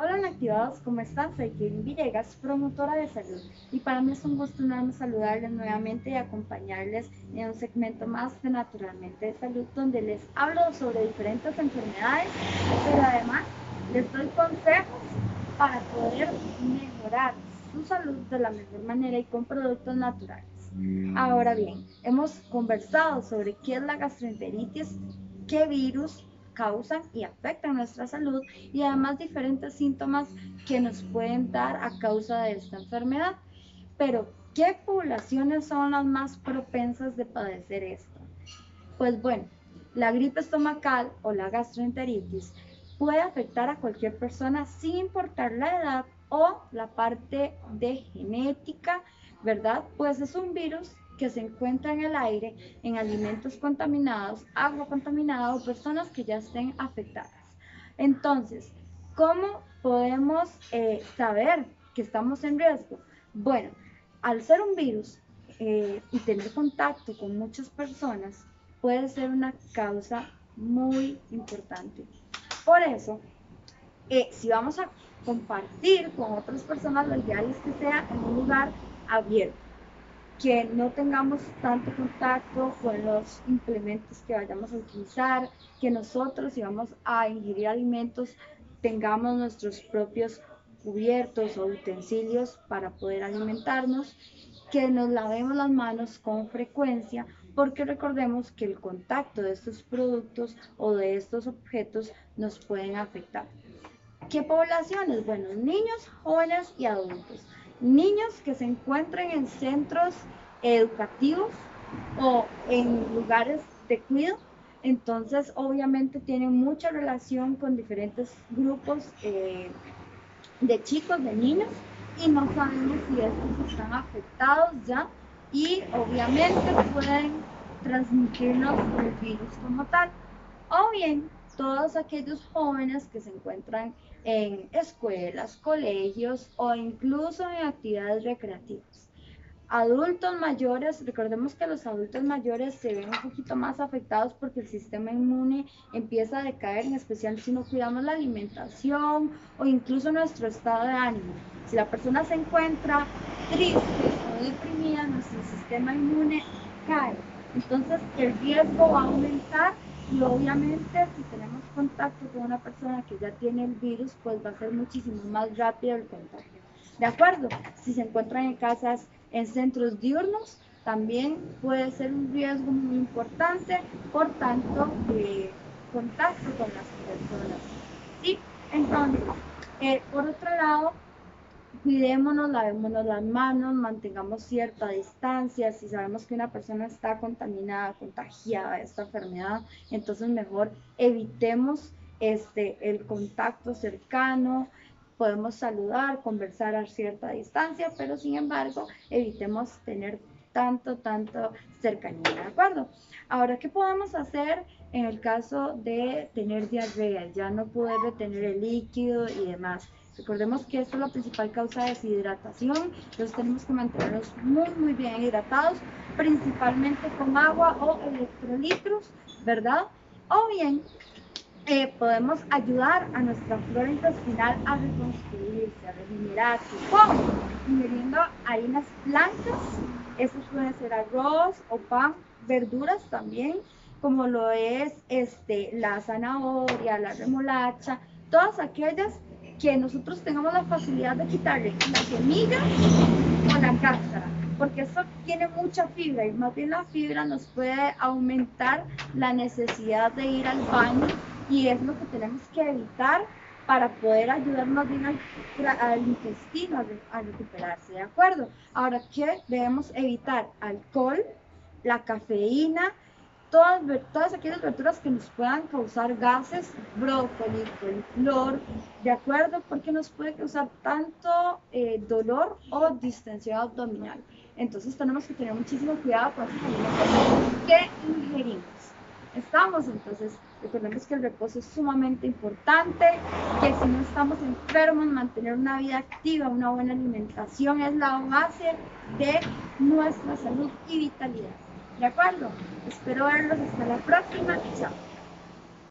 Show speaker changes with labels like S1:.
S1: Hola Inactivados, ¿cómo están? Soy Kevin Villegas, promotora de salud y para mí es un gusto enorme saludarles nuevamente y acompañarles en un segmento más de Naturalmente de Salud donde les hablo sobre diferentes enfermedades, pero además les doy consejos para poder mejorar su salud de la mejor manera y con productos naturales. Ahora bien, hemos conversado sobre qué es la gastroenteritis, qué virus causan y afectan nuestra salud y además diferentes síntomas que nos pueden dar a causa de esta enfermedad. Pero, ¿qué poblaciones son las más propensas de padecer esto? Pues bueno, la gripe estomacal o la gastroenteritis puede afectar a cualquier persona sin importar la edad o la parte de genética, ¿verdad? Pues es un virus que se encuentra en el aire, en alimentos contaminados, agua contaminada o personas que ya estén afectadas. Entonces, ¿cómo podemos eh, saber que estamos en riesgo? Bueno, al ser un virus eh, y tener contacto con muchas personas, puede ser una causa muy importante. Por eso, eh, si vamos a compartir con otras personas, lo ideal es que sea en un lugar abierto que no tengamos tanto contacto con los implementos que vayamos a utilizar, que nosotros si vamos a ingerir alimentos tengamos nuestros propios cubiertos o utensilios para poder alimentarnos, que nos lavemos las manos con frecuencia, porque recordemos que el contacto de estos productos o de estos objetos nos pueden afectar. ¿Qué poblaciones? Bueno, niños, jóvenes y adultos niños que se encuentran en centros educativos o en lugares de cuidado. Entonces, obviamente tienen mucha relación con diferentes grupos eh, de chicos, de niños, y no sabemos si estos están afectados ya y obviamente pueden transmitirnos el virus como tal. O bien, todos aquellos jóvenes que se encuentran en escuelas, colegios o incluso en actividades recreativas. Adultos mayores, recordemos que los adultos mayores se ven un poquito más afectados porque el sistema inmune empieza a decaer, en especial si no cuidamos la alimentación o incluso nuestro estado de ánimo. Si la persona se encuentra triste o deprimida, nuestro sistema inmune cae. Entonces el riesgo va a aumentar y obviamente si tenemos contacto con una persona que ya tiene el virus, pues va a ser muchísimo más rápido el contagio. ¿De acuerdo? Si se encuentran en casas, en centros diurnos, también puede ser un riesgo muy importante, por tanto, contacto con las personas. ¿Sí? Entonces, eh, por otro lado, cuidémonos, lavémonos las manos, mantengamos cierta distancia. Si sabemos que una persona está contaminada, contagiada de esta enfermedad, entonces mejor evitemos este, el contacto cercano. Podemos saludar, conversar a cierta distancia, pero sin embargo, evitemos tener tanto, tanto cercanía, ¿de acuerdo? Ahora, ¿qué podemos hacer en el caso de tener diarrea? Ya no poder retener el líquido y demás. Recordemos que esto es la principal causa de deshidratación, entonces tenemos que mantenernos muy, muy bien hidratados, principalmente con agua o electrolitos, ¿verdad? O bien eh, podemos ayudar a nuestra flora intestinal a reconstruirse, a regenerarse. ¿Cómo? Ingiriendo harinas blancas, eso puede ser arroz o pan, verduras también, como lo es este, la zanahoria, la remolacha, todas aquellas que nosotros tengamos la facilidad de quitarle la semilla o la cáscara, porque eso tiene mucha fibra y más bien la fibra nos puede aumentar la necesidad de ir al baño y es lo que tenemos que evitar para poder ayudarnos bien al, intestino a, a, recuperarse, ¿de acuerdo? Ahora, ¿qué debemos evitar? Alcohol, la cafeína, todas, todas aquellas verduras que nos puedan causar gases, brócoli, coliflor, ¿de acuerdo? Porque nos puede causar tanto eh, dolor o distensión abdominal. Entonces tenemos que tener muchísimo cuidado con los alimentos que ingerimos. Estamos entonces, recordemos que el reposo es sumamente importante, que si no estamos enfermos, mantener una vida activa, una buena alimentación es la base de nuestra salud y vitalidad. ¿De acuerdo? Espero verlos hasta la próxima. Chao.